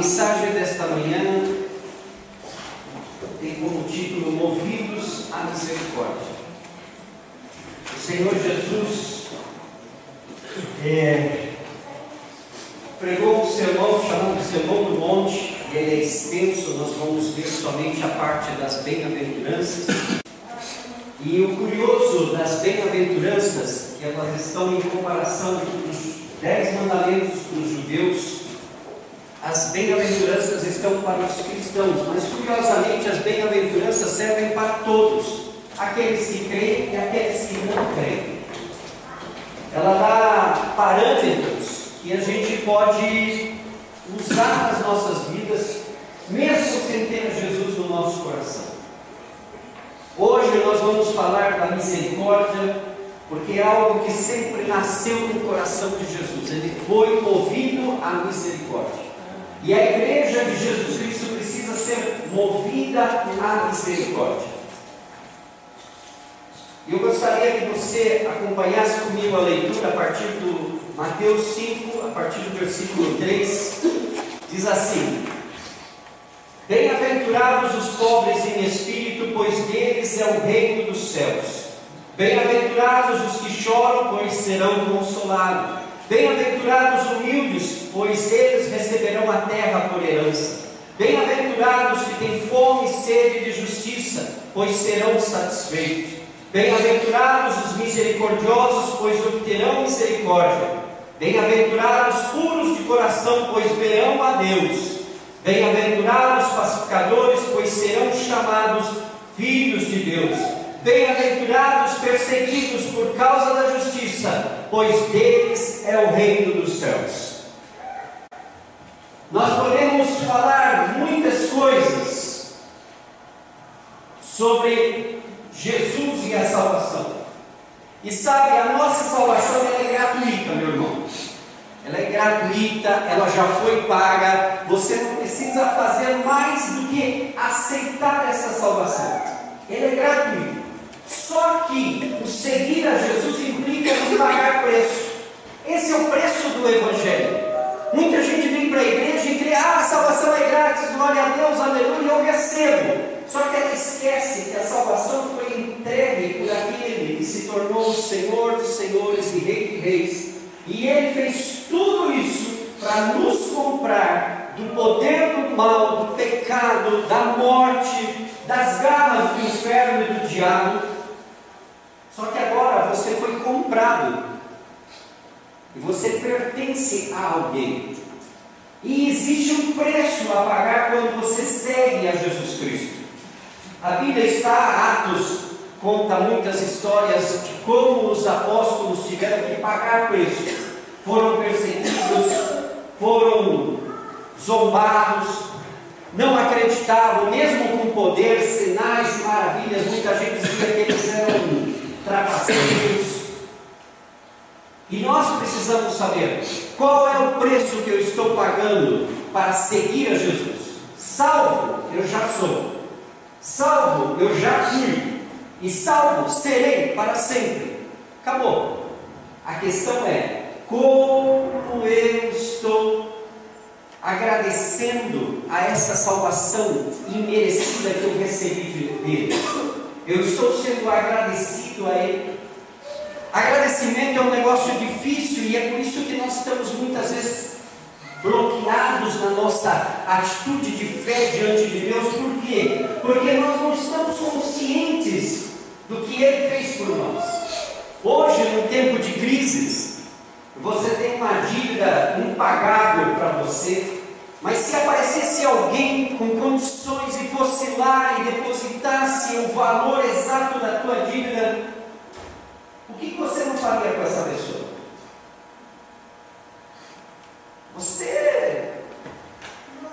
mensagem desta manhã tem como título Movidos à Misericórdia. O Senhor Jesus é, pregou um sermão chamado Sermão do Monte, e ele é extenso, nós vamos ver somente a parte das bem-aventuranças. E o curioso das bem-aventuranças, que elas estão em comparação com os dez mandamentos dos judeus, as bem-aventuranças estão para os cristãos, mas curiosamente as bem-aventuranças servem para todos, aqueles que creem e aqueles que não creem. Ela dá parâmetros que a gente pode usar nas nossas vidas, mesmo sem ter Jesus no nosso coração. Hoje nós vamos falar da misericórdia, porque é algo que sempre nasceu no coração de Jesus. Ele foi movido à misericórdia. E a igreja de Jesus Cristo precisa ser movida à misericórdia. Eu gostaria que você acompanhasse comigo a leitura a partir do Mateus 5, a partir do versículo 3. Diz assim: Bem-aventurados os pobres em espírito, pois deles é o reino dos céus. Bem-aventurados os que choram, pois serão consolados. Bem-aventurados os humildes, pois eles receberão a terra por herança. Bem-aventurados que têm fome e sede de justiça, pois serão satisfeitos. Bem-aventurados os misericordiosos, pois obterão misericórdia. Bem-aventurados puros de coração, pois verão a Deus. Bem-aventurados pacificadores, pois serão chamados filhos de Deus. Bem-aventurados perseguidos por causa da justiça, pois deles é o reino dos céus. Nós podemos falar muitas coisas sobre Jesus e a salvação. E sabe, a nossa salvação é gratuita, meu irmão. Ela é gratuita, ela já foi paga. Você não precisa fazer mais do que aceitar essa salvação. Ela é gratuita. Só que o seguir a Jesus implica em pagar preço. Esse é o preço do Evangelho. Muita gente vem para a igreja e crê, ah, a salvação é grátis, glória a Deus, aleluia, eu recebo. Só que ela esquece que a salvação foi entregue por aquele que se tornou o Senhor dos Senhores e Rei de Reis. E ele fez tudo isso para nos comprar do poder do mal, do pecado, da morte, das garras do inferno e do diabo só que agora você foi comprado. E você pertence a alguém. E existe um preço a pagar quando você segue a Jesus Cristo. A Bíblia está, Atos conta muitas histórias de como os apóstolos tiveram que pagar preço. Foram perseguidos, foram zombados, não acreditavam, mesmo com poder, sinais maravilhas. Muita gente dizia que eles eram trapaceiros. E nós precisamos saber qual é o preço que eu estou pagando para seguir a Jesus. Salvo, eu já sou. Salvo, eu já fui. E salvo, serei para sempre. Acabou. A questão é como eu estou agradecendo a essa salvação imerecida que eu recebi dele. Eu estou sendo agradecido a Ele. Agradecimento é um negócio difícil e é por isso que nós estamos muitas vezes bloqueados na nossa atitude de fé diante de Deus. Por quê? Porque nós não estamos conscientes do que Ele fez por nós. Hoje, no tempo de crises, você tem uma dívida impagável para você, mas se aparecesse alguém com condições e fosse lá e depositasse o valor exato da tua dívida, o que você não faria com essa pessoa? Você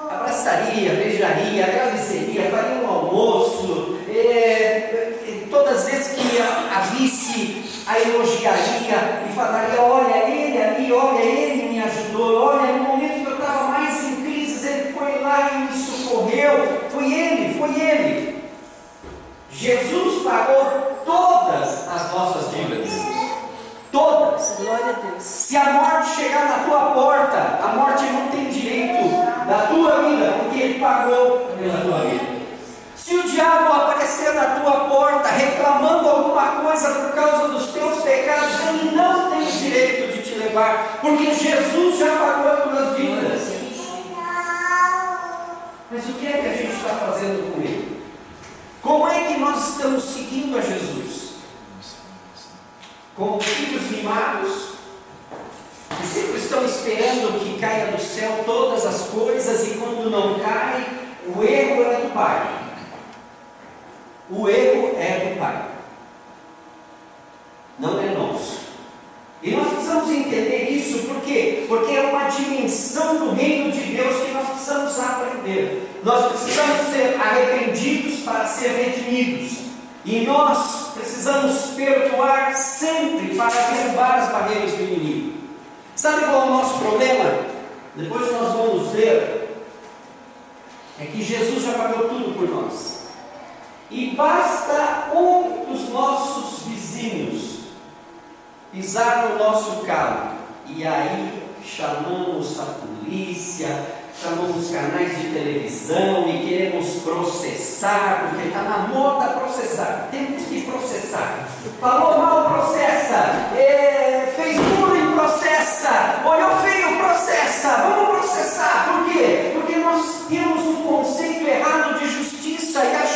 abraçaria, beijaria, agradeceria, faria um almoço, é, todas as vezes que a, a vice a elogiaria e falaria: olha, ele ali, olha, ele me ajudou, olha, no momento que eu estava mais em ele foi lá e me socorreu. Foi ele, foi ele. Jesus pagou todas as nossas dívidas. Todas. Glória a Deus. Se a morte chegar na tua porta, a morte não tem direito da tua vida, porque ele pagou pela tua vida. Se o diabo aparecer na tua porta reclamando alguma coisa por causa dos teus pecados, ele não tem direito de te levar, porque Jesus já pagou pelas vidas. Mas o que é que a gente está fazendo com ele? Como é que nós estamos seguindo a Jesus? Como filhos mimados, que sempre estão esperando que caia do céu todas as coisas e quando não cai, o erro é do Pai. O erro é do Pai. Não é. E nós precisamos entender isso, por quê? Porque é uma dimensão do reino de Deus que nós precisamos aprender. Nós precisamos ser arrependidos para ser redimidos. E nós precisamos perdoar sempre para derrubar as barreiras do inimigo. Sabe qual é o nosso problema? Depois nós vamos ver. É que Jesus já pagou tudo por nós. E basta um dos nossos vizinhos pisar no nosso carro. E aí chamamos a polícia, chamamos canais de televisão e queremos processar, porque está na moda processar. Temos que processar. Falou mal, processa. É, fez bullying, processa. Olhou feio, processa. Vamos processar. Por quê? Porque nós temos um conceito errado de justiça e achamos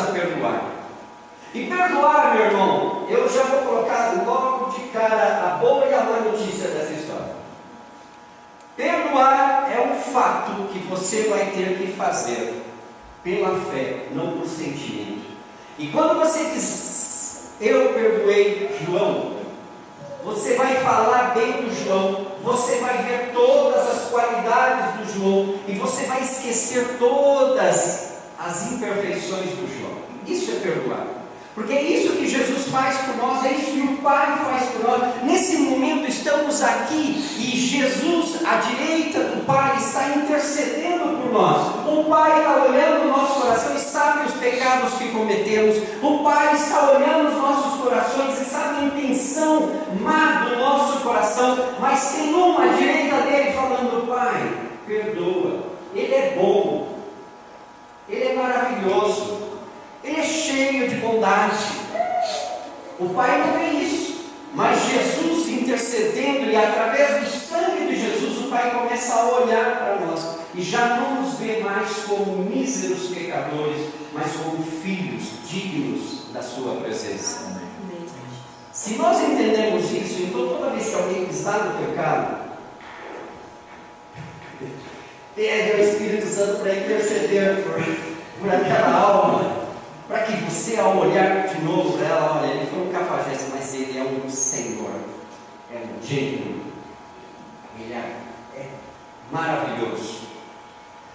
a perdoar. E perdoar, meu irmão, eu já vou colocar logo de cara a boa e a má notícia dessa história. Perdoar é um fato que você vai ter que fazer pela fé, não por sentimento. E quando você diz, eu perdoei João, você vai falar bem do João, você vai ver todas as qualidades do João e você vai esquecer todas as imperfeições do João. Isso é perdoar. Porque é isso que Jesus faz por nós, é isso que o Pai faz por nós. Nesse momento estamos aqui e Jesus, à direita do Pai, está intercedendo por nós. O Pai está olhando o nosso coração e sabe os pecados que cometemos. O Pai está olhando os nossos corações e sabe a intenção má do nosso coração. Mas tem um à direita dele falando: Pai, perdoa. Ele é bom. Ele é maravilhoso. Ele é cheio de bondade. O Pai não vê isso. Mas Jesus intercedendo e através do sangue de Jesus, o Pai começa a olhar para nós e já não nos vê mais como míseros pecadores, mas como filhos dignos da Sua presença. Se nós entendemos isso, então toda vez que alguém está no pecado, pede ao Espírito Santo para interceder por, por aquela alma para que você, ao olhar de novo para ela, olha, ele foi um cafajeste, mas ele é um Senhor, é um gênio, ele é, é maravilhoso.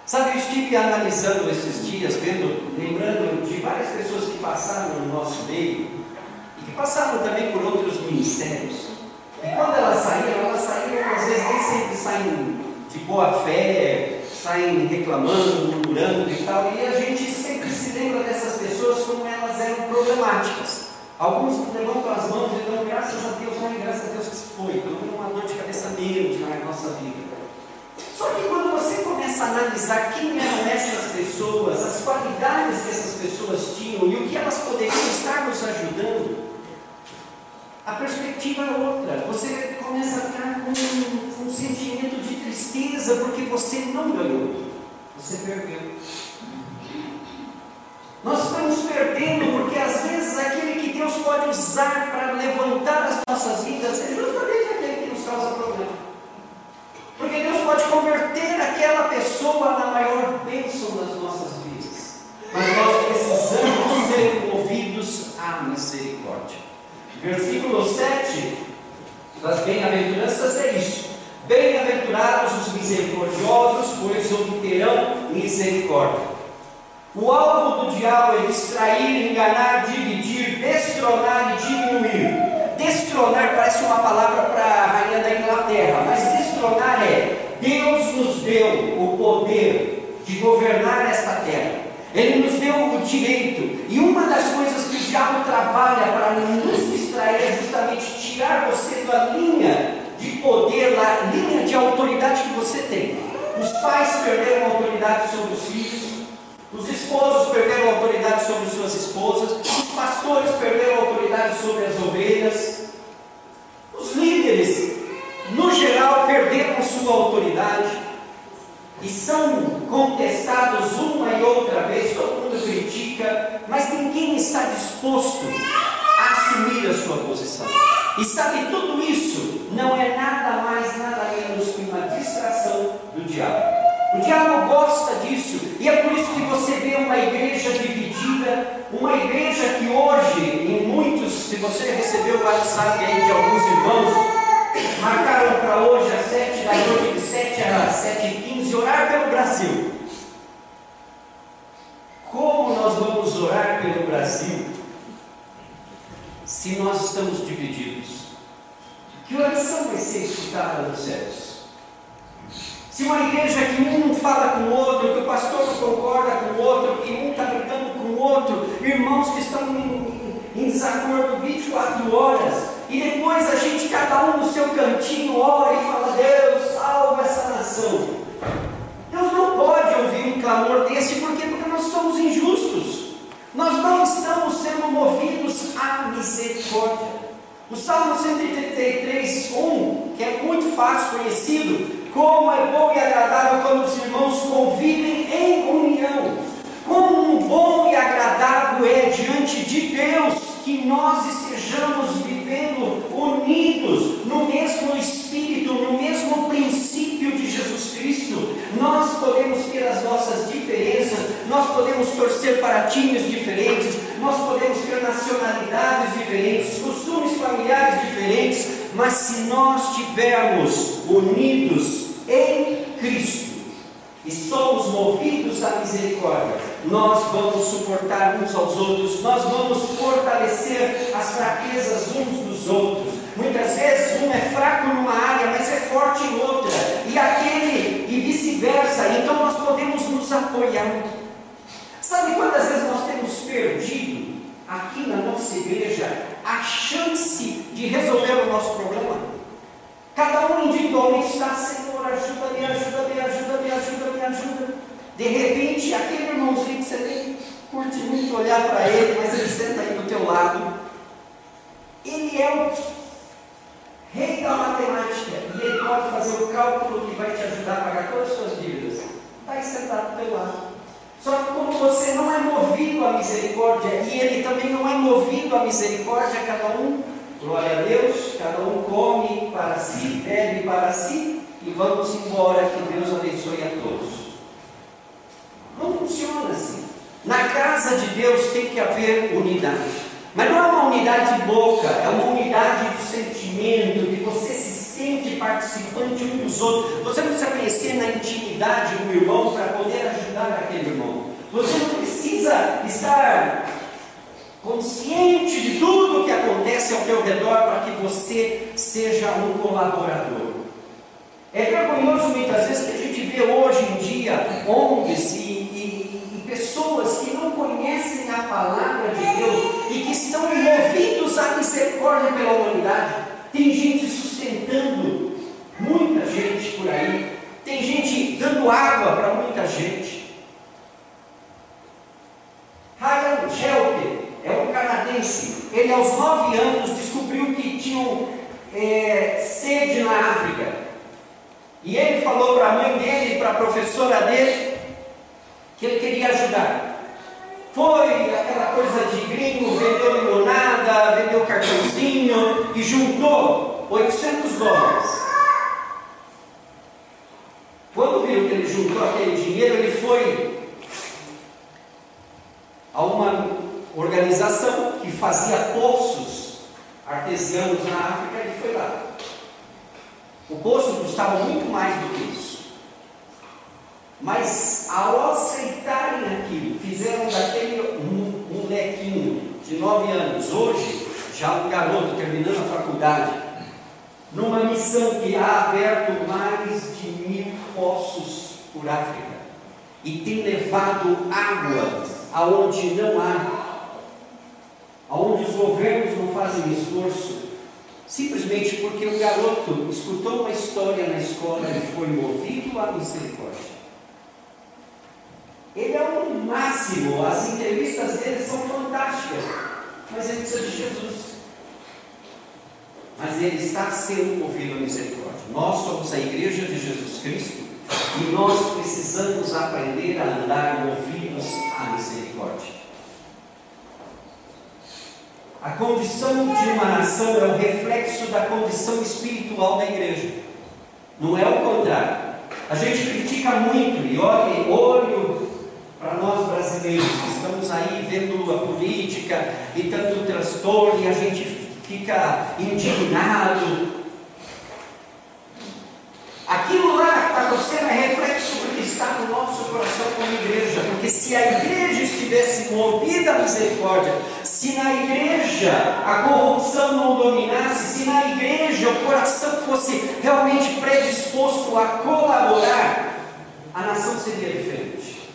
Sabe, eu estive analisando esses dias, vendo, lembrando de várias pessoas que passaram no nosso meio e que passaram também por outros ministérios. E quando elas saíram, elas saíram, às vezes nem sempre saem de boa fé, saem reclamando, murmurando e tal, e a gente sempre se lembra dessas pessoas como elas eram problemáticas. Alguns levantam as mãos e dão graças a Deus, mas graças a Deus que se foi, então uma dor de cabeça menos na nossa vida. Só que quando você começa a analisar quem eram essas pessoas, as qualidades que essas pessoas tinham e o que elas poderiam estar nos ajudando, a perspectiva é outra. Você começa a ficar com um, um sentimento de tristeza porque você não ganhou, você perdeu. Nós estamos perdendo porque às vezes aquele que Deus pode usar para levantar as nossas vidas é justamente aquele que nos causa problema. Porque Deus pode converter aquela pessoa na maior bênção das nossas vidas. Mas nós precisamos ser movidos à misericórdia. Versículo 7 das bem-aventuranças é isso. Bem-aventurados os misericordiosos, pois obterão misericórdia. O alvo do diabo é distrair, enganar, dividir, destronar e diminuir. Destronar parece uma palavra para a rainha da Inglaterra, mas destronar é Deus nos deu o poder de governar esta terra. Ele nos deu o direito. E uma das coisas que o diabo trabalha para nos distrair é justamente tirar você da linha de poder, da linha de autoridade que você tem. Os pais perderam a autoridade sobre os filhos, os esposos perderam a autoridade sobre suas esposas, os pastores perderam a autoridade sobre as Brasil. Como nós vamos orar pelo Brasil se nós estamos divididos? Que oração vai ser escutada nos céus? Se uma igreja que um não fala com o outro, que o pastor não concorda com o outro, que um está brigando com o outro, irmãos que estão em, em desacordo 24 horas, e depois a gente, cada um no seu cantinho, ora e fala: Deus, salva essa nação. Pode ouvir um clamor desse, por quê? Porque nós somos injustos. Nós não estamos sendo movidos à misericórdia. O Salmo 133, 1, que é muito fácil conhecido, como é bom e agradável quando os irmãos convivem em união. Como bom e agradável é diante de Deus que nós estejamos podemos torcer para times diferentes, nós podemos ter nacionalidades diferentes, costumes familiares diferentes, mas se nós estivermos unidos em Cristo, e somos movidos à misericórdia, nós vamos suportar uns aos outros, nós vamos fortalecer as fraquezas uns dos outros. Muitas vezes um é fraco numa área, mas é forte em outra, e aquele e vice-versa. Então nós podemos nos apoiar. Sabe quantas vezes nós temos perdido aqui na nossa igreja a chance de resolver o nosso problema? Cada um individualmente está, Senhor, ajuda-me, ajuda-me, ajuda-me, ajuda-me, ajuda. De repente, aquele irmãozinho que você nem curte muito olhar para ele, mas ele senta aí do teu lado, ele é o rei da matemática e ele pode fazer o cálculo que vai te ajudar a pagar todas as suas dívidas. Está aí sentado do teu lado. Só que como você não é movido à misericórdia e ele também não é movido à misericórdia, cada um Glória a Deus, cada um come para si, bebe para si e vamos embora, que Deus abençoe a todos. Não funciona assim. Na casa de Deus tem que haver unidade. Mas não é uma unidade de boca, é uma unidade de sentimento, que você se sente participante um dos outros. Você precisa conhecer na intimidade do irmão para poder ajudar aquele irmão. Você não precisa estar consciente de tudo o que acontece ao teu redor para que você seja um colaborador. É vergonhoso muitas vezes que a gente vê hoje em dia ONGs e, e, e pessoas que não conhecem a palavra de Deus e que estão movidos à misericórdia pela humanidade. Tem gente sustentando muita gente por aí, tem gente dando água para muita gente. Ryan Shelter é um canadense. Ele, aos nove anos, descobriu que tinham é, sede na África. E ele falou para a mãe dele, para a professora dele, que ele queria ajudar. Foi aquela coisa de gringo, vendeu limonada, vendeu cartãozinho e juntou 800 dólares. Quando viu que ele juntou aquele dinheiro, ele foi a uma organização que fazia poços artesianos na África, ele foi lá. O poço custava muito mais do que isso. Mas ao aceitarem aquilo, fizeram daquele molequinho de nove anos, hoje já um garoto terminando a faculdade, numa missão que ha aberto mais de mil poços por África e tem levado água aonde não há, aonde os governos não fazem esforço, simplesmente porque o garoto escutou uma história na escola e foi movido à misericórdia. Ele é o máximo, as entrevistas dele são fantásticas, mas ele precisa de Jesus. Mas ele está sendo movido à misericórdia. Nós somos a igreja de Jesus Cristo e nós precisamos aprender a andar movidos à misericórdia. A condição de uma nação é o reflexo da condição espiritual da igreja. Não é o contrário. A gente critica muito e olhe, olho para nós brasileiros estamos aí vendo a política e tanto transtorno e a gente fica indignado Aquilo lá está acontecendo é reflexo do que está no nosso coração como igreja. Porque se a igreja estivesse movida à misericórdia, se na igreja a corrupção não dominasse, se na igreja o coração fosse realmente predisposto a colaborar, a nação seria diferente.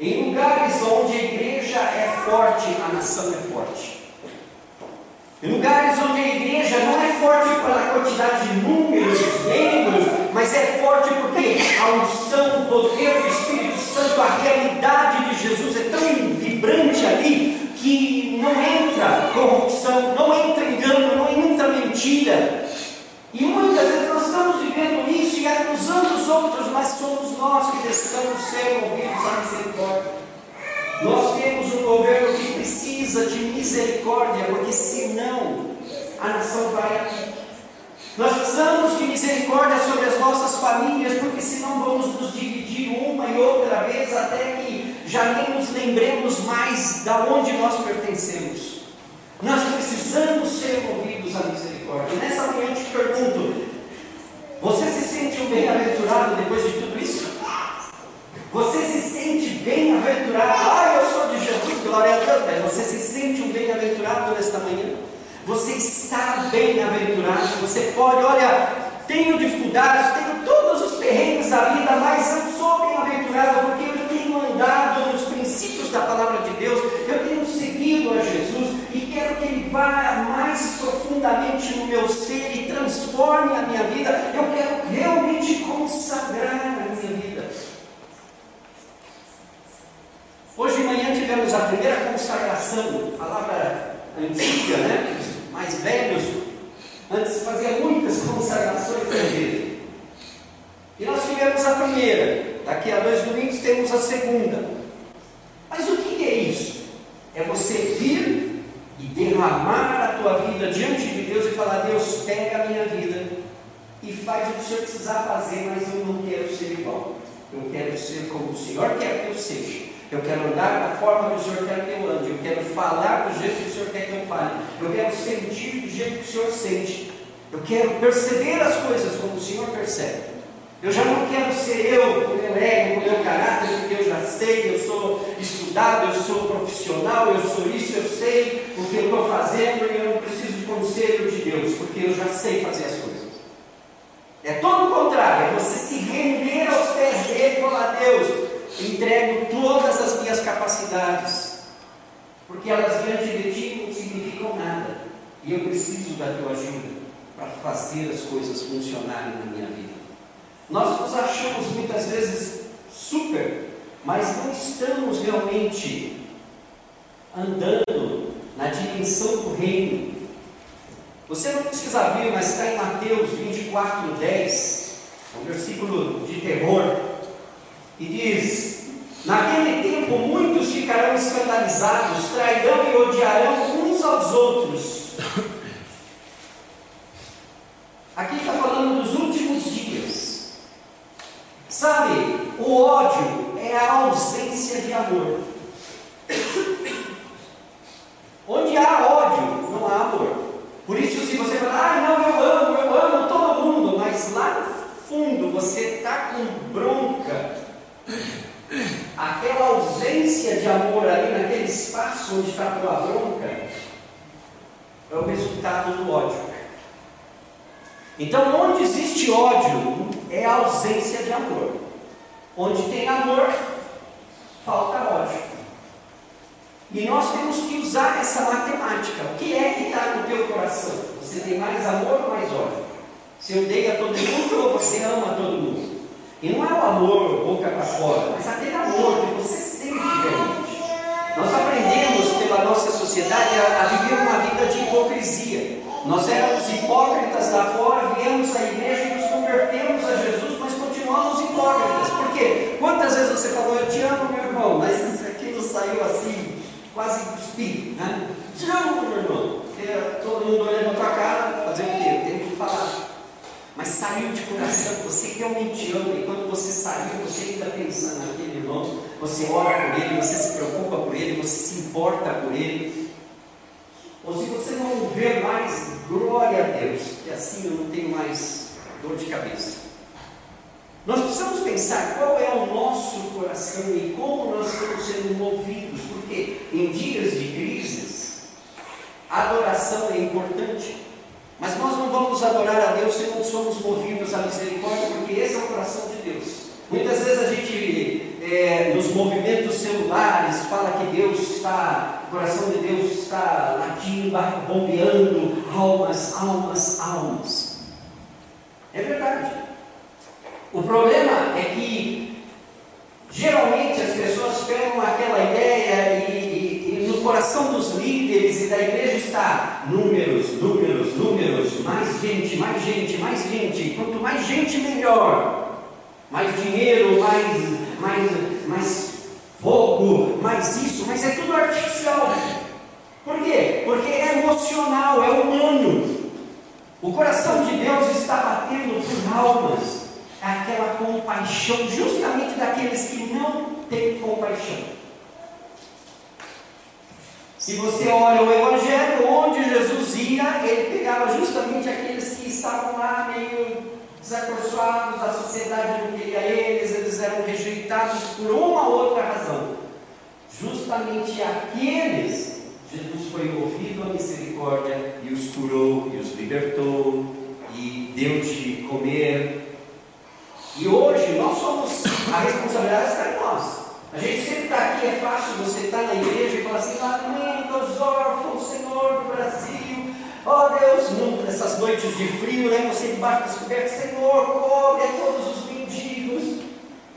Em lugares onde a igreja é forte, a nação é forte. Lugares onde a igreja não é forte pela quantidade de números, membros, mas é forte porque a unção, o poder do Espírito Santo, a realidade de Jesus é tão vibrante ali que não entra corrupção, não entra engano, não entra mentira. E muitas vezes nós estamos vivendo isso e acusando os outros, mas somos nós que precisamos ser ouvidos à misericórdia. Nós temos um governo precisa de misericórdia, porque senão a nação vai aqui. Nós precisamos de misericórdia sobre as nossas famílias, porque senão vamos nos dividir uma e outra vez até que já nem nos lembremos mais da onde nós pertencemos. Nós precisamos ser movidos à misericórdia. Nessa manhã eu te pergunto: você se sente um bem-aventurado depois de tudo isso? Você se sente bem-aventurado? Ah, eu glória a Deus. Você se sente um bem-aventurado nesta manhã? Você está bem-aventurado. Você pode, olha, tenho dificuldades, tenho todos os perrengues da vida, mas eu sou bem-aventurado porque eu tenho andado nos princípios da palavra de Deus, eu tenho seguido a Jesus e quero que Ele vá mais profundamente no meu ser e transforme a minha vida. Eu quero realmente consagrar a minha vida. Hoje de manhã tivemos a primeira consagração, palavra antiga, né? Os mais velhos, antes fazia muitas consagrações na igreja. E nós tivemos a primeira, daqui a dois domingos temos a segunda. Mas o que é isso? É você vir e derramar a tua vida diante de Deus e falar: Deus, pega a minha vida e faz o que o Senhor precisar fazer, mas eu não quero ser igual. Eu quero ser como o Senhor quer que eu seja. Eu quero andar da forma que o Senhor quer que eu ande. Eu quero falar do jeito que o Senhor quer que eu fale. Eu quero sentir do jeito que o Senhor sente. Eu quero perceber as coisas como o Senhor percebe. Eu já não quero ser eu o meu ego, o meu caráter, porque eu já sei, eu sou estudado, eu sou profissional, eu sou isso, eu sei o que eu estou fazendo e eu não preciso de conselho de Deus, porque eu já sei fazer as coisas. É todo o contrário, é você se render aos pés dele e falar, Deus, entrego todas as minhas capacidades, porque elas diante de ti não significam nada, e eu preciso da tua ajuda para fazer as coisas funcionarem na minha vida. Nós nos achamos muitas vezes super, mas não estamos realmente andando na dimensão do reino. Você não precisa abrir, mas está em Mateus 24, 10, um versículo de terror. E diz: Naquele tempo muitos ficarão escandalizados, trairão e odiarão uns aos outros. Aqui está falando dos últimos dias. Sabe, o ódio é a ausência de amor. Onde há ódio, não há amor. Por isso, se você falar, ah, não, eu amo, eu amo todo mundo, mas lá no fundo você está com bronca aquela ausência de amor ali naquele espaço onde está a tua bronca, é o resultado do ódio. Então, existe ódio, é a ausência de amor. Onde tem amor, falta ódio. E nós temos que usar essa matemática. O que é que está no teu coração? Você tem mais amor ou mais ódio? Você odeia todo mundo ou você ama todo mundo? E não é o amor boca para fora, mas aquele amor que você sente realmente. Nós aprendemos pela nossa sociedade a, a viver uma vida de hipocrisia. Nós éramos hipócritas lá fora, viemos à igreja e nos convertemos a Jesus, mas continuamos hipócritas. Por quê? Quantas vezes você falou, eu te amo, meu irmão, mas isso aqui não saiu assim, quase cuspido, né? Te amo, meu irmão. Porque todo mundo olhando para cara, fazer o quê? Tenho que falar mas saiu de coração, você realmente ama, e quando você saiu, você ainda pensando naquele irmão, você ora por ele, você se preocupa por ele, você se importa por ele. Se você não vê mais, glória a Deus, que assim eu não tenho mais dor de cabeça. Nós precisamos pensar qual é o nosso coração e como nós estamos sendo movidos, porque em dias de crises, a adoração é importante. Mas nós não vamos adorar a Deus se não somos movidos à misericórdia, porque esse é o coração de Deus. Muitas vezes a gente, é, nos movimentos celulares, fala que Deus está, o coração de Deus está latindo, bombeando, almas, almas, almas. É verdade. O problema é que geralmente as pessoas pegam aquela ideia e no coração dos líderes e da igreja está números, números, números, mais gente, mais gente, mais gente. Quanto mais gente, melhor. Mais dinheiro, mais, mais, mais fogo, mais isso, mas é tudo artificial. Por quê? Porque é emocional, é humano. O coração de Deus está batendo por almas. É aquela compaixão, justamente daqueles que não têm compaixão. Se você olha o Evangelho, onde Jesus ia, ele pegava justamente aqueles que estavam lá meio desacorçoados, a sociedade não queria eles, eles eram rejeitados por uma ou outra razão. Justamente aqueles, Jesus foi movido à misericórdia e os curou, e os libertou, e deu de comer. E hoje nós somos, a responsabilidade está em nós. A gente sempre está aqui, é fácil você estar tá na igreja e falar assim, lamento os órfãos, Senhor do Brasil. Ó oh, Deus, nessas noites de frio, né, você debaixo das cobertas, Senhor, cobre a todos os.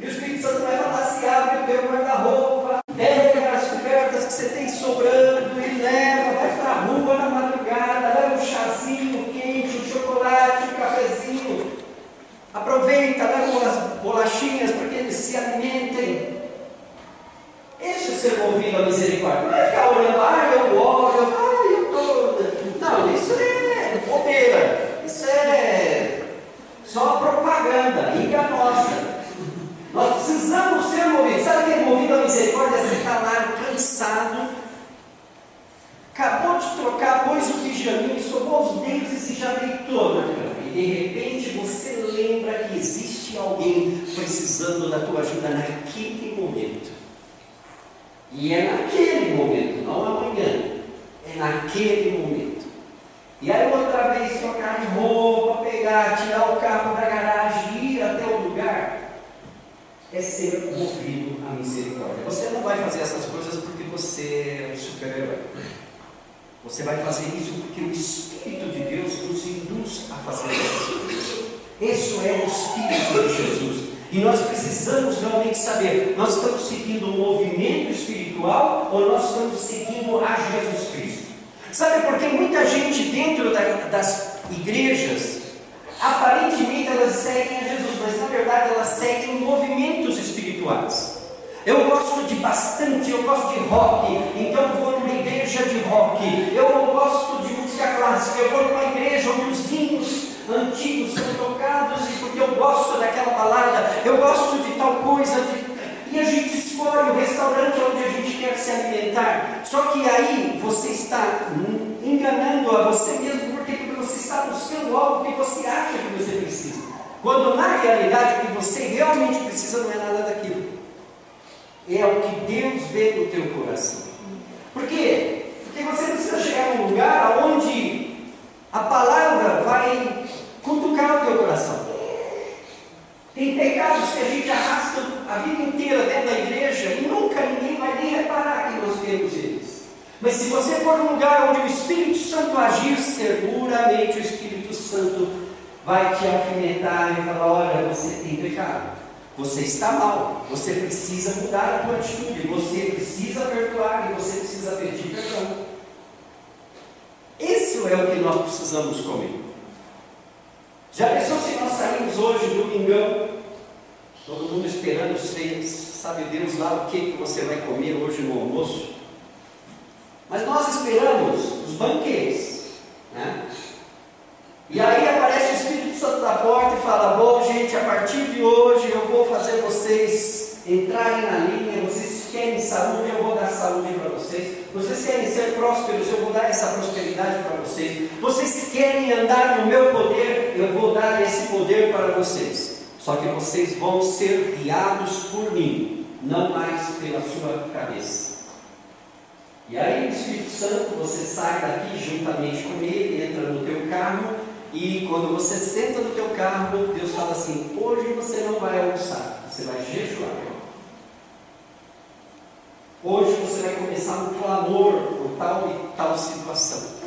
E o Espírito Santo vai falar assim, abre o teu guarda-roupa, pega as cobertas que você tem sobrando e leva, vai para a rua na madrugada, leva um chazinho quente, um chocolate, um cafezinho. Aproveita, leva umas bolachinhas para que eles se alimentem. Isso é ser movido à misericórdia. Não é ficar olhando, ah, eu oro, ah, eu estou. Não, isso é bobeira. Isso é só propaganda enganosa. Nós precisamos ser movidos. Sabe que é movido à misericórdia? Está lá cansado, acabou de trocar, pôs o pijaminho, escovou os dentes e já deitou na cama. E de repente você lembra que existe alguém precisando da tua ajuda naquele momento. E é naquele momento, não amanhã. É naquele momento. E aí outra vez trocar de roupa, pegar, tirar o carro da garagem e ir até o lugar. É ser movido à misericórdia. Você não vai fazer essas coisas porque você é um super-herói. Você vai fazer isso porque o Espírito de Deus nos induz a fazer essas coisas. Isso é o Espírito de Jesus. E nós precisamos realmente saber: nós estamos seguindo um movimento espiritual ou nós estamos seguindo a Jesus Cristo? Sabe porque muita gente dentro da, das igrejas, aparentemente elas seguem a Jesus, mas na verdade elas seguem movimentos espirituais. Eu gosto de bastante, eu gosto de rock, então vou numa igreja de rock. Eu gosto de música clássica, eu vou numa igreja onde os hinos antigos são tocados porque eu gosto daquela balada, eu gosto de tal coisa, de... e a gente escolhe o restaurante onde a gente quer se alimentar. Só que aí você está enganando a você mesmo está buscando algo que você acha que você precisa. Quando na realidade o que você realmente precisa não é nada daquilo. É o que Deus vê no teu coração. Por quê? Porque você precisa chegar num lugar onde A palavra vai cutucar o teu coração. Tem pecados que a gente arrasta a vida inteira dentro da igreja e nunca ninguém vai nem reparar que nós temos eles. Mas se você for num lugar onde o Espírito Santo agir, seguramente o Espírito Santo vai te alfinetar e falar: olha, você tem pecado. Você está mal, você precisa mudar a tua atitude, você precisa perdoar e você precisa pedir perdão. Esse é o que nós precisamos comer. Já pensou se nós saímos hoje, domingão, todo mundo esperando vocês, sabe Deus lá o que, que você vai comer hoje no almoço? Mas nós esperamos os banquetes, né? E aí aparece o Espírito Santo da porta e fala: Bom, gente, a partir de hoje eu vou fazer vocês entrarem na linha. Vocês querem saúde, eu vou dar saúde para vocês. Vocês querem ser prósperos, eu vou dar essa prosperidade para vocês. Vocês querem andar no meu poder, eu vou dar esse poder para vocês. Só que vocês vão ser guiados por mim, não mais pela sua cabeça. E aí, o Espírito Santo, você sai daqui juntamente com ele, entra no teu carro e quando você senta no teu carro, Deus fala assim: hoje você não vai almoçar, você vai jejuar. Hoje você vai começar um clamor por tal e tal situação.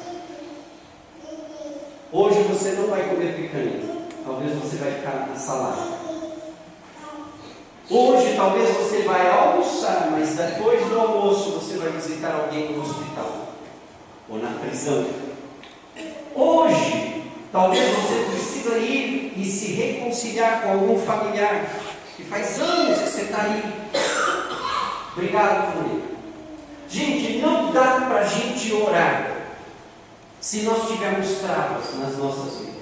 Hoje você não vai comer picanha, talvez você vai ficar na salada. Hoje talvez você vai almoçar, mas depois do almoço você vai visitar alguém no hospital ou na prisão. Hoje Talvez você precisa ir e se reconciliar com algum familiar que faz anos que você está aí. Obrigado por ele. Gente, não dá para a gente orar se nós tivermos travas nas nossas vidas.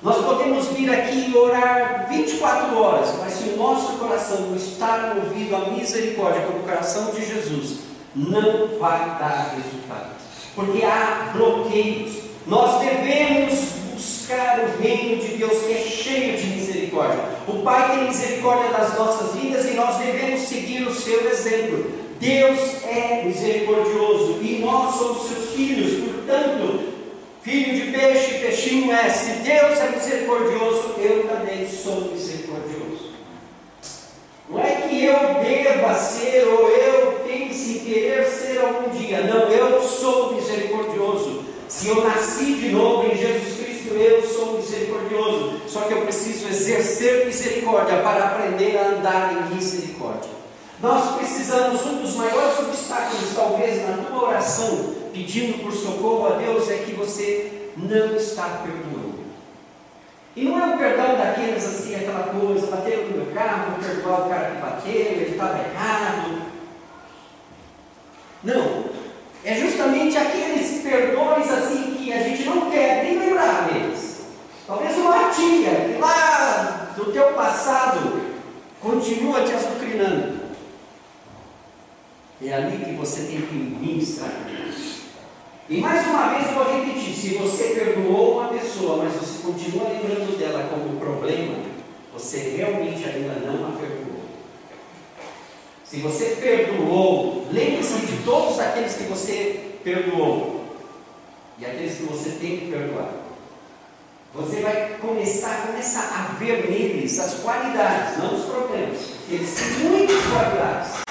Nós podemos vir aqui e orar 24 horas, mas se o nosso coração não está movido à misericórdia como o coração de Jesus, não vai dar resultado. Porque há bloqueios. Nós devemos buscar o reino de Deus que é cheio de misericórdia. O Pai tem misericórdia das nossas vidas e nós devemos seguir o seu exemplo. Deus é misericordioso e nós somos seus filhos, portanto, filho de peixe, peixinho é. Se Deus é misericordioso, eu também sou misericordioso. Não é que eu deva ser ou eu pense em querer ser algum dia. Não, eu sou misericordioso. Se eu nasci de novo em Jesus Cristo, eu sou misericordioso, só que eu preciso exercer misericórdia para aprender a andar em misericórdia. Nós precisamos, um dos maiores obstáculos, talvez, na tua oração, pedindo por socorro a Deus, é que você não está perdoando. E não é um perdão daqueles assim, aquela coisa, bateram no meu carro, vou perdoar o cara que bateu, ele estava errado. Não, é justamente aqueles perdões assim que a gente não quer nem lembrar deles. Talvez uma tia que lá do teu passado continua te açucrinando. É ali que você tem que ministrar. E mais uma vez eu vou repetir: se você perdoou uma pessoa, mas você continua lembrando dela como problema, você realmente ainda não a perdoou. Se você perdoou, lembre-se de todos aqueles que você perdoou e aqueles que você tem que perdoar. Você vai começar, a ver neles as qualidades, não os problemas. Eles têm muitas qualidades.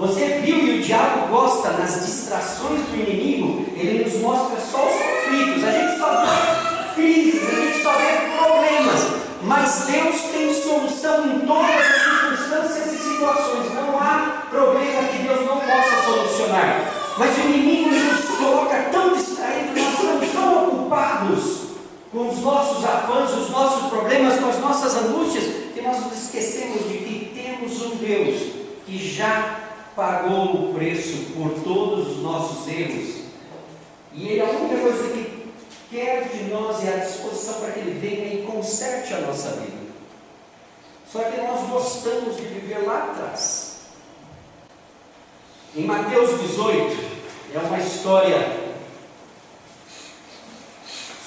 Você viu e o diabo gosta nas distrações do inimigo, ele nos mostra só os conflitos. A gente só vê crises, a gente só vê problemas. Mas Deus tem solução em todas as circunstâncias e situações. Não há problema que Deus não possa solucionar. Mas o inimigo nos coloca tão distraídos, nós estamos tão ocupados com os nossos avanços, os nossos problemas, com as nossas angústias, que nós nos esquecemos de que temos um Deus que já pagou o preço por todos os nossos erros. E Ele, a única coisa que quer de nós é a disposição para que Ele venha e conserte a nossa vida. Só que nós gostamos de viver lá atrás. Em Mateus 18, é uma história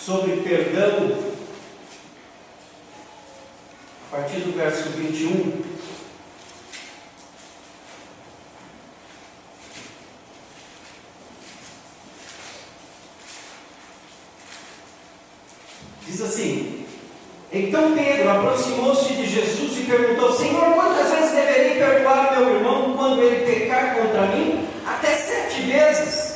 sobre perdão, a partir do verso 21. Aproximou-se de Jesus e perguntou: Senhor, quantas vezes deverei perdoar meu irmão quando ele pecar contra mim? Até sete vezes.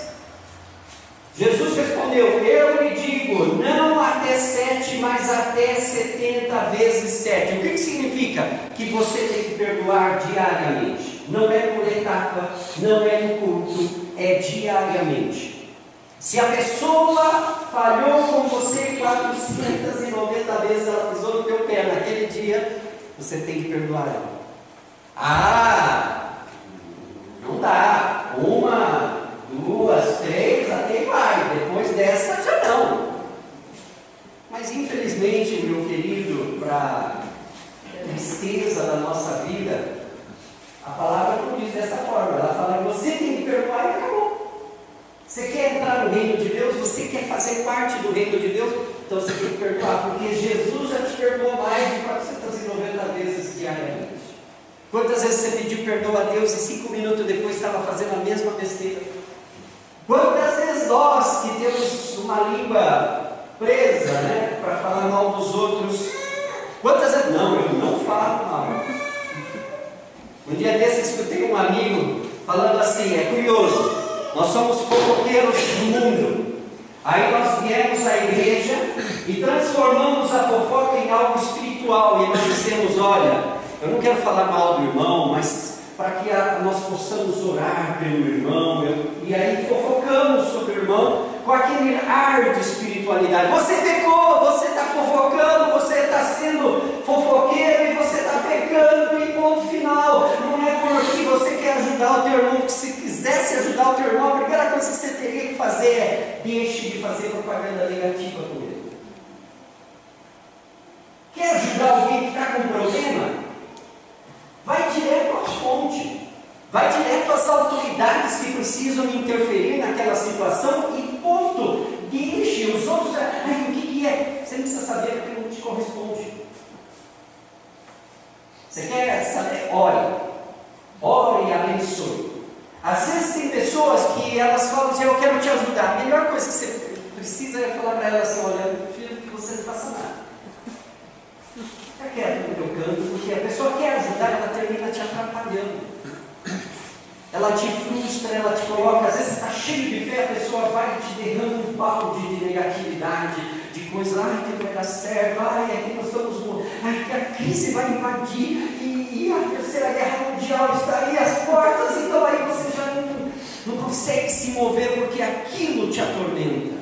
Jesus respondeu: Eu lhe digo, não até sete, mas até setenta vezes sete. O que, que significa? Que você tem que perdoar diariamente. Não é por etapa, não é no culto, é diariamente. Se a pessoa falhou com você 490 vezes, ela pisou no teu pé naquele dia, você tem que perdoar ela. Ah, não dá. Uma, duas, três, até vai. Depois dessa já não. Mas infelizmente, meu querido, para tristeza da nossa vida, a palavra não diz dessa forma. Ela fala você tem que perdoar e acabou. Você quer entrar no reino de Deus? Você quer fazer parte do reino de Deus? Então você tem que perdoar, porque Jesus já te perdoou mais de 490 vezes diariamente. Quantas vezes você pediu perdão a Deus e cinco minutos depois estava fazendo a mesma besteira? Quantas vezes nós que temos uma língua presa, né, para falar mal dos outros, quantas vezes, não, eu não falo mal. Um dia desses escutei um amigo falando assim, é curioso, nós somos fofoqueiros do mundo. Aí nós viemos à igreja e transformamos a fofoca em algo espiritual. E nós dissemos: olha, eu não quero falar mal do irmão, mas para que a, nós possamos orar pelo irmão. E aí fofocamos sobre o irmão com aquele ar de espiritualidade. Você pecou, você está fofocando, você está sendo fofoqueiro e você está pecando, e ponto final. Não é porque você quer ajudar o teu irmão, que se quisesse ajudar o teu irmão, a primeira coisa que você teria que fazer é deixe de fazer propaganda negativa com ele. Quer ajudar alguém que está com problema? Vai direto à fonte. Vai direto às autoridades que precisam interferir naquela situação e ponto. Deixe os outros. Ai, o que, que é? Você precisa saber porque não te corresponde. Você quer saber? Ore. Ore e abençoe. Às vezes tem pessoas que elas falam assim, eu quero te ajudar. A melhor coisa que você precisa é falar para ela assim, olha, prefiro que você não faça nada. Fica quieto no teu canto, porque a pessoa quer ajudar, ela termina te atrapalhando. Ela te frustra, ela te coloca, às vezes está cheio de fé, a pessoa vai te derrama um balde de negatividade, de coisa, ai que vai dar certo, ai aqui nós estamos, ai que a crise vai invadir, e, e a terceira guerra mundial está aí às portas, então aí consegue se mover porque aquilo te atormenta.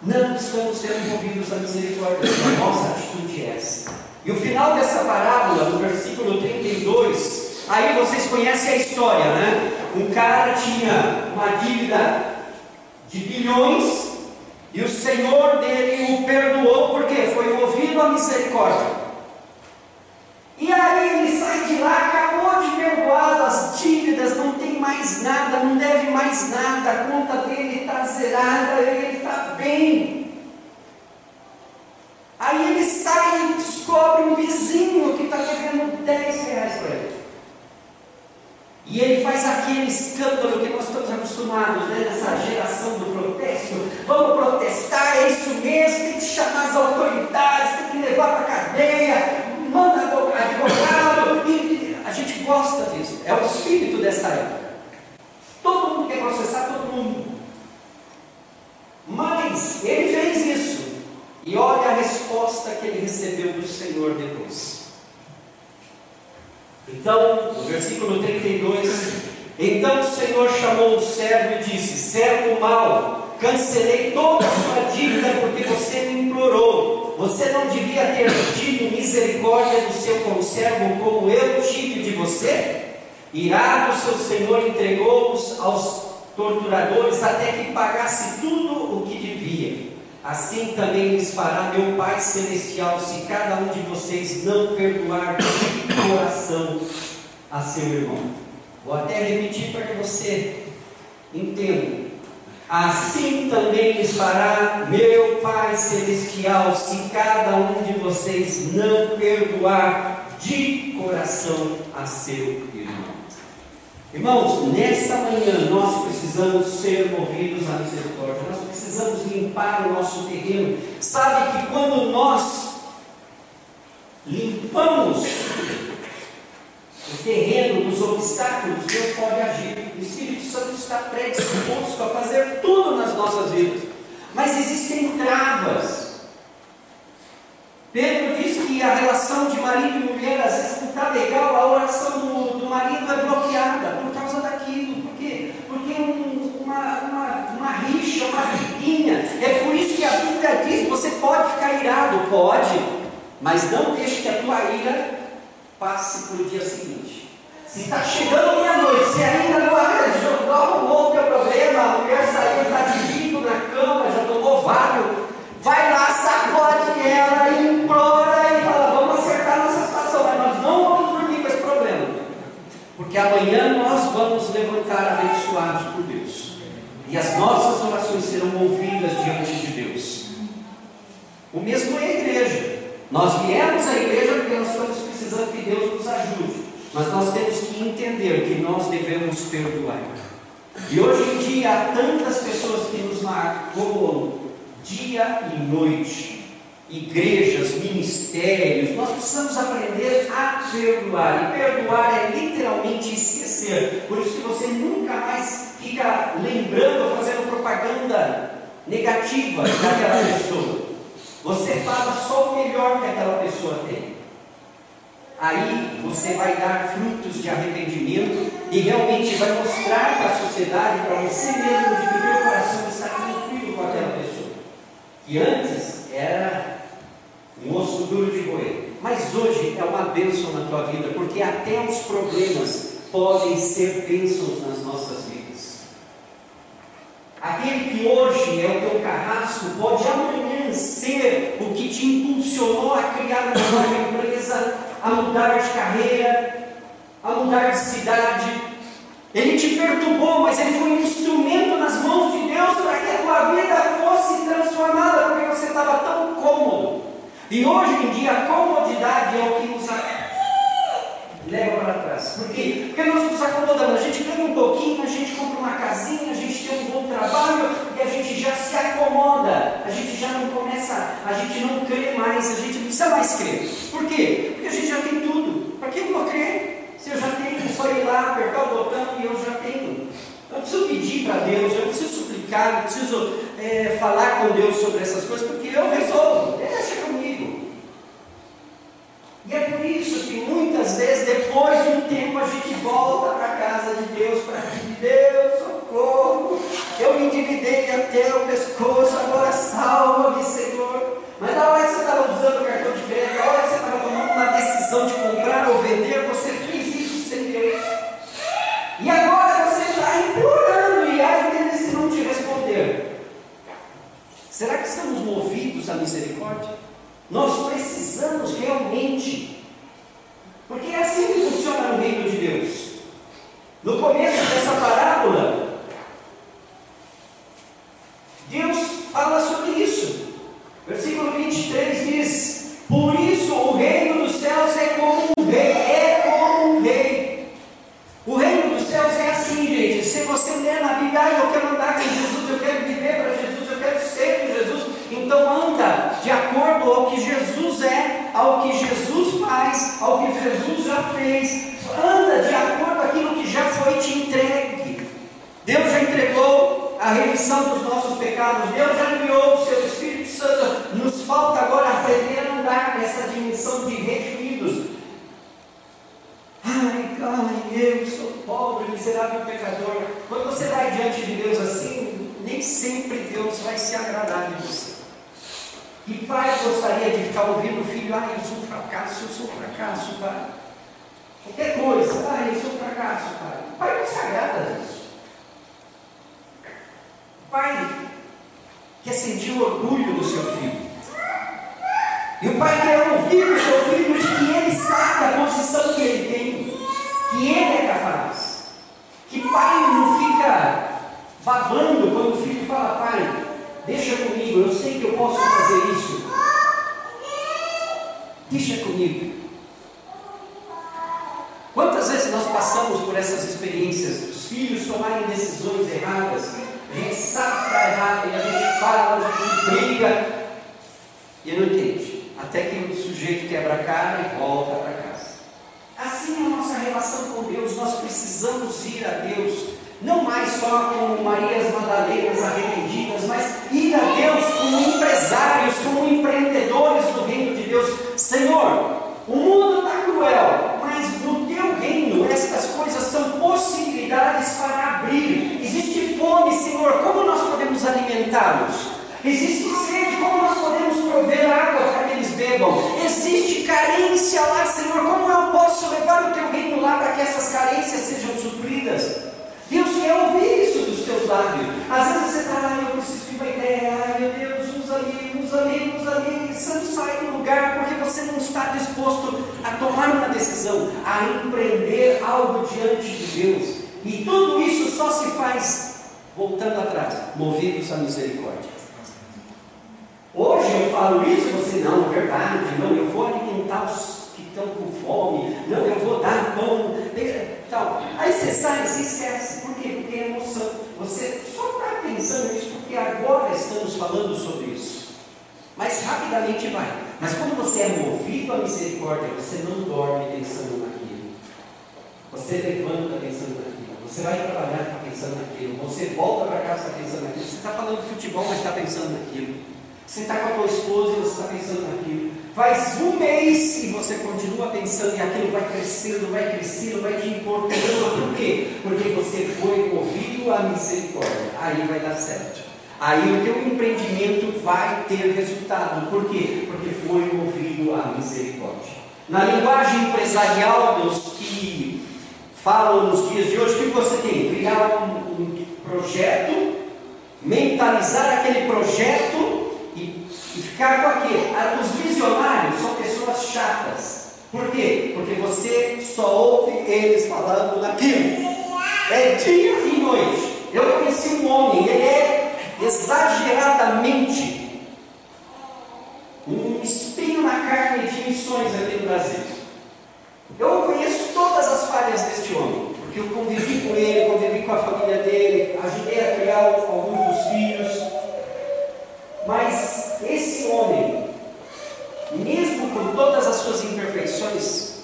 Não estamos sendo movidos à misericórdia, a nossa atitude é essa. E o final dessa parábola, no versículo 32, aí vocês conhecem a história, né? Um cara tinha uma dívida de bilhões e o Senhor dele o perdoou porque foi movido à misericórdia. E aí ele sai de lá, acabou de perdoar as dívidas, não tem mais nada, não deve mais nada, a conta dele está zerada, ele está bem. Aí ele sai e descobre um vizinho que está devendo 10 reais para ele. E ele faz aquele escândalo que nós estamos acostumados, né, nessa geração do protesto. Vamos protestar, é isso mesmo, tem que chamar as autoridades, tem que levar para a cadeia, manda advogado. A gente gosta disso, é o espírito dessa época. Todo mundo quer processar todo mundo. Mas ele fez isso. E olha a resposta que ele recebeu do Senhor depois. Então, no versículo 32, então o Senhor chamou o servo e disse: Servo mau, cancelei toda a sua dívida porque você me implorou. Você não devia ter tido misericórdia do seu conservo como eu tive de você? Irado, seu senhor entregou-os aos torturadores até que pagasse tudo o que devia. Assim também lhes fará meu Pai Celestial, se cada um de vocês não perdoar de coração a seu irmão. Vou até repetir para que você entenda. Assim também lhes fará meu Pai Celestial, se cada um de vocês não perdoar de coração a seu irmão. Irmãos, nesta manhã nós precisamos ser movidos à misericórdia, nós precisamos limpar o nosso terreno. Sabe que quando nós limpamos o terreno dos obstáculos, Deus pode agir. O Espírito Santo está predisposto a fazer tudo nas nossas vidas. Mas existem travas. Pedro diz que a relação de marido e mulher às vezes não está legal, a oração do marido é bloqueada por causa daquilo. Por quê? Porque um, uma, uma, uma rixa, uma briguinha. É por isso que a Bíblia diz: você pode ficar irado, pode, mas não deixe que a tua ira passe para o dia seguinte. Se está chegando meia-noite, se ainda não arrumou o teu problema, a mulher saiu, está de na cama, já tomou vários, vai lá, sacode ela, implora amanhã nós vamos levantar abençoados por Deus. E as nossas orações serão ouvidas diante de Deus. O mesmo é a igreja. Nós viemos à igreja porque nós estamos precisando que Deus nos ajude. Mas nós temos que entender que nós devemos perdoar. E hoje em dia há tantas pessoas que nos marcam dia e noite. Igrejas, ministérios, nós precisamos aprender a perdoar. E perdoar é literalmente esquecer. Por isso que você nunca mais fica lembrando ou fazendo propaganda negativa daquela pessoa. Você fala só o melhor que aquela pessoa tem. Aí você vai dar frutos de arrependimento e realmente vai mostrar para a sociedade, para você mesmo, de que o coração está tranquilo com aquela pessoa. Que antes era um osso duro de roer. Mas hoje é uma bênção na tua vida, porque até os problemas podem ser bênçãos nas nossas vidas. Aquele que hoje é o teu carrasco pode amanhã ser o que te impulsionou a criar uma nova empresa, a mudar de carreira, a mudar de cidade. Ele te perturbou, mas ele foi um instrumento nas mãos de Deus para que a tua vida fosse transformada, porque você estava tão cômodo. E hoje em dia a comodidade é o que nos leva para trás. Por quê? Porque nós nos acomodamos, a gente ganha um pouquinho, a gente compra uma casinha, a gente tem um bom trabalho e a gente já se acomoda, a gente já não começa, a gente não crê mais, a gente não precisa mais crer. Por quê? Porque a gente já tem tudo. Para que eu vou crer? Se eu já tenho, é só ir lá, apertar o botão e eu já tenho. Eu preciso pedir para Deus, eu preciso suplicar, eu preciso é, falar com Deus sobre essas coisas, porque eu resolvo. Deixa comigo. E é por isso que muitas vezes, depois de um tempo, a gente volta para a casa de Deus para pedir: Deus, socorro, eu me endividei até o pescoço, agora salva-me, Senhor. Mas na hora que você estava usando o cartão de crédito, na hora que você estava tomando uma decisão de comprar ou vender, você fez isso sem Deus. E agora você está implorando e ai se não te responder. Será que estamos à misericórdia? Nós precisamos realmente, porque é assim que funciona no reino de Deus. No começo dessa parábola, Deus fala sobre isso. Versículo 23 diz: Por isso o reino dos céus é como um rei, é como um rei. O reino dos céus é assim, gente. Se você ler na Bíblia, ah, eu quero andar com Jesus, eu quero viver para Jesus, eu quero ser com Jesus, então anda de acordo ao que Jesus é, ao que Jesus faz, ao que Jesus já fez. Anda de acordo com aquilo que já foi te entregue. Deus já entregou a remissão dos nossos pecados. Deus já enviou o seu Espírito Santo. Nos falta agora aprender a andar nessa dimensão de redimidos. Ai, ai, eu sou pobre, miserável pecador. Quando você vai diante de Deus assim, nem sempre Deus vai se agradar de Que pai gostaria de ficar ouvindo o filho, ah, eu sou um fracasso, eu sou um fracasso, pai. Qualquer coisa, ah, eu sou um fracasso, pai. O pai não se agrada disso. O pai quer sentir o orgulho do seu filho. E o pai quer ouvir do seu filho de que ele sabe a posição que ele tem, que ele é capaz. Que pai não fica babando quando o filho fala, pai, Deixa comigo, eu sei que eu posso fazer isso. Deixa comigo. Quantas vezes nós passamos por essas experiências, os filhos tomarem decisões erradas, a gente sabe que está errado, e a gente fala, a gente briga, e não entende. Até que o sujeito quebra a cara e volta para casa. Assim é a nossa relação com Deus, nós precisamos ir a Deus, não mais só como Marias Madalenas arrependidas, mas ir a Deus como empresários, como empreendedores do reino de Deus. Senhor, o mundo está cruel, mas no teu reino estas coisas são possibilidades para abrir. Existe fome, Senhor, como nós podemos alimentá-los? Existe sede, como nós podemos prover água para que eles bebam? Existe carência lá, Senhor, como eu posso levar o teu reino lá para que essas carências sejam supridas? Deus quer ouvir isso dos teus lábios. Às vezes você está, ah, eu preciso de uma ideia, ai meu Deus, usa ali, usa ali, usa ali. Você não sai do lugar porque você não está disposto a tomar uma decisão, a empreender algo diante de Deus. E tudo isso só se faz voltando atrás, movidos à misericórdia. Hoje eu falo isso, você não, é verdade, não, eu vou alimentar os que estão com fome, não, eu vou dar pão, tal. Aí você sai, você esquece, por quê? Porque é emoção. Você só está pensando nisso porque agora estamos falando sobre isso. Mas rapidamente vai. Mas quando você é movido à misericórdia, você não dorme pensando naquilo. Você levanta pensando naquilo. Você vai trabalhar está pensando naquilo. Você volta para casa pensando naquilo. Você está falando de futebol, mas está pensando naquilo. Você está com a tua esposa e você está pensando naquilo. Faz um mês e você continua pensando e aquilo vai crescendo, vai crescendo, vai te importando. Por quê? Porque você foi movido à misericórdia. Aí vai dar certo. Aí o teu empreendimento vai ter resultado. Por quê? Porque foi movido à misericórdia. Na linguagem empresarial dos que falam nos dias de hoje, o que você tem? Criar um, um projeto, mentalizar aquele projeto e ficar com aquilo. Ah, os visionários são pessoas chatas. Por quê? Porque você só ouve eles falando naquilo. É dia e noite. Eu conheci um homem, ele é exageradamente um espinho na carne de missões aqui no Brasil. Eu conheço todas as falhas deste homem, porque eu convivi com ele, convivi com a família dele, ajudei a criar alguns dos filhos. Mas esse homem, mesmo com todas as suas imperfeições,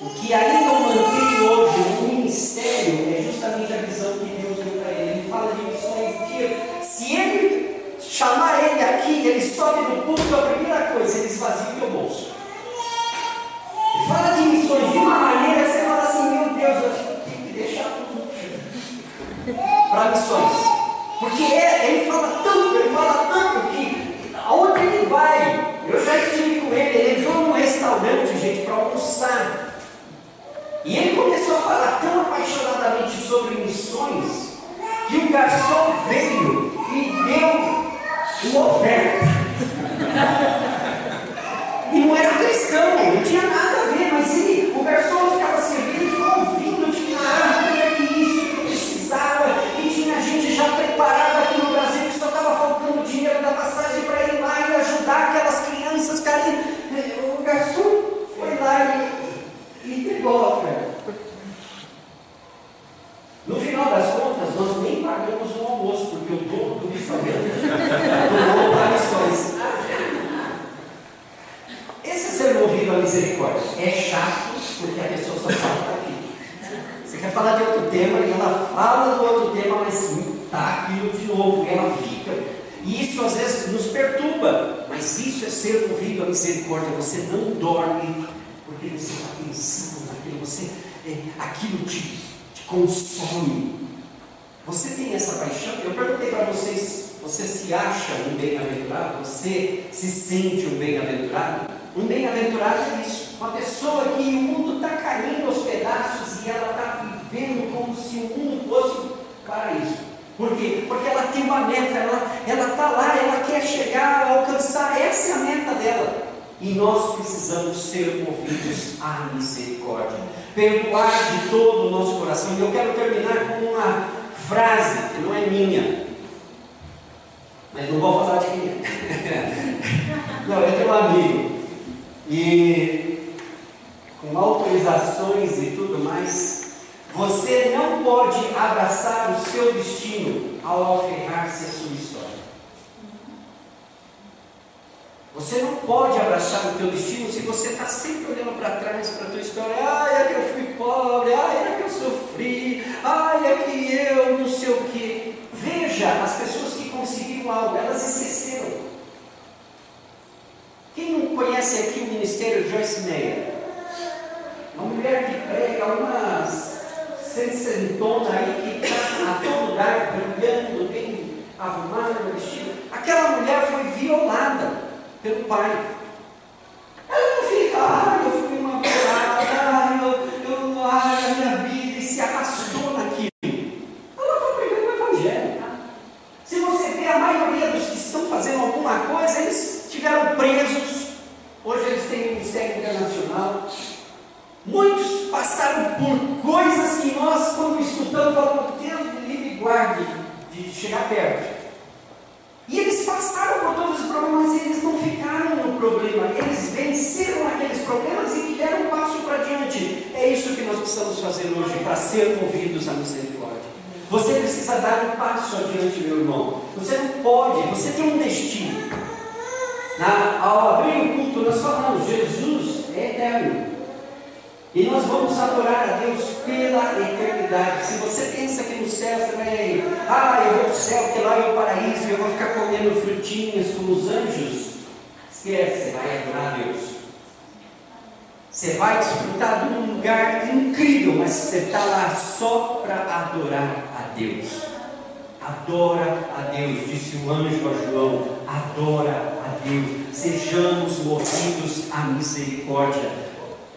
o que ainda o mantém hoje no ministério é justamente a visão que Deus deu para ele. Ele fala de missões que, se ele chamar ele aqui, ele sobe no púlpito, a primeira coisa, ele esvazia o teu bolso. Ele fala de missões de uma maneira que você fala assim, meu Deus, eu tenho que deixar tudo para missões. Porque é, ele fala tanto, ele fala tanto que aonde ele vai, eu já estive com ele, ele entrou num restaurante, gente, para almoçar. E ele começou a falar tão apaixonadamente sobre que o garçom veio e deu uma oferta. e não era cristão, não tinha nada a ver, mas ele, o garçom ficava servindo e ficou ouvindo de nada, que isso, que precisava, gente já preparada aqui no Brasil que só estava faltando dinheiro da passagem para ir lá e ajudar aquelas crianças carinhas. O garçom foi lá e, e pegou a oferta. No final das contas, nós nem pagamos o almoço, porque o dono do restaurante doou para missões. Esse ser movido à misericórdia é chato, porque a pessoa só fala quer falar de outro tema e ela fala do outro tema, mas está aquilo de novo, e ela fica. E isso às vezes nos perturba, mas isso é ser movido à Você não dorme porque você está pensando naquilo, você, é, aquilo te, te consome. Você tem essa paixão? Eu perguntei para vocês: você se acha um bem-aventurado? Você se sente um bem-aventurado? Um bem-aventurado é isso. Uma pessoa que o mundo está caindo aos pedaços e ela está vivendo como se o mundo fosse um paraíso. Por quê? Porque ela tem uma meta, ela está lá, ela quer chegar, alcançar, essa é a meta dela. E nós precisamos ser movidos à misericórdia, perdoar de todo o nosso coração. E eu quero terminar com uma frase que não é minha, mas não vou falar de quem é. não, eu tenho um amigo e com autorizações e tudo mais, você não pode abraçar o seu destino ao aferrar-se à sua história. Você não pode abraçar o teu destino se você está sempre olhando para trás para a tua história. Ai, é que eu fui pobre, ai, é que eu sofri, ai, é que eu não sei o quê. Veja, as pessoas que conseguiram algo, elas esqueceram. Quem não conhece aqui o ministério Joyce Meyer? Uma mulher que prega umas sessentona aí que está a todo lugar, brilhando, bem arrumada, vestida. Aquela mulher foi violada pelo pai. Ela não fica, ah, eu fui uma pelada, ah, eu, eu, ai, a minha vida, e se arrastou naquilo. Ela está pregando o evangelho. Se você vê a maioria dos que estão fazendo alguma coisa, eles estiveram presos, hoje eles têm um ministério internacional. Muitos passaram por coisas que nós, quando escutamos, falamos, Deus me livre e guarde de chegar perto. E eles passaram por todos os problemas, mas eles não ficaram no problema, eles venceram aqueles problemas e deram um passo para diante. É isso que nós precisamos fazer hoje para ser movidos à misericórdia. Você precisa dar um passo adiante, meu irmão. Você não pode, você tem um destino. Na, ao abrir o culto, nós falamos: Jesus é eterno. E nós vamos adorar a Deus pela eternidade. Se você pensa que no céu você vai, ah, eu vou para o céu, que lá é o paraíso, eu vou ficar comendo frutinhas como os anjos, esquece, você vai adorar a Deus. Você vai desfrutar de um lugar incrível, mas você está lá só para adorar a Deus. Adora a Deus, disse o anjo a João, adora a Deus, sejamos movidos à misericórdia.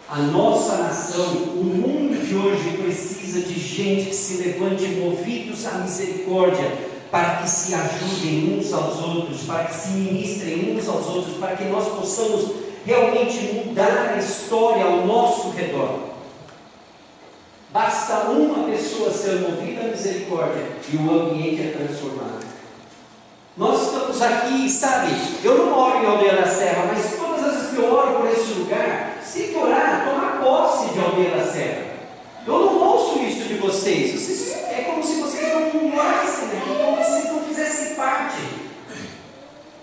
A nossa nação, o mundo de hoje precisa de gente que se levante movidos à misericórdia, para que se ajudem uns aos outros, para que se ministrem uns aos outros, para que nós possamos realmente mudar a história ao nosso redor. Basta uma pessoa ser movida à misericórdia e o ambiente é transformado. Nós estamos aqui, sabe? Eu não moro em Aldeia da Serra, mas todas as vezes que eu oro por esse lugar, se orar, tomar posse de Aldeia da Serra. Eu não ouço isso de vocês. vocês é como se vocês não morassem aqui, como se não fizessem parte.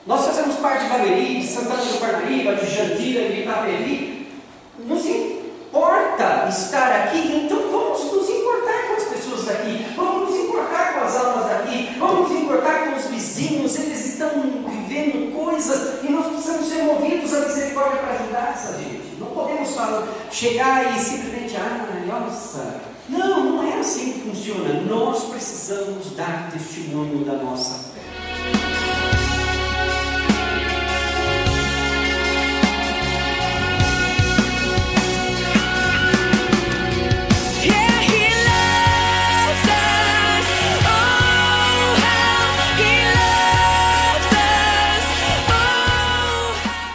Nós fazemos parte de Barueri, de Santana do Parnaíba, de Jandira, de Itapevi. Nos importa estar aqui, então vamos nos importar com as pessoas daqui, vamos nos importar com as almas daqui, vamos importar com os vizinhos, eles estão vivendo coisas e nós precisamos ser movidos à misericórdia para ajudar essa gente. Não podemos falar, chegar e simplesmente, ah, nossa. Não, não é assim que funciona. Nós precisamos dar testemunho da nossa.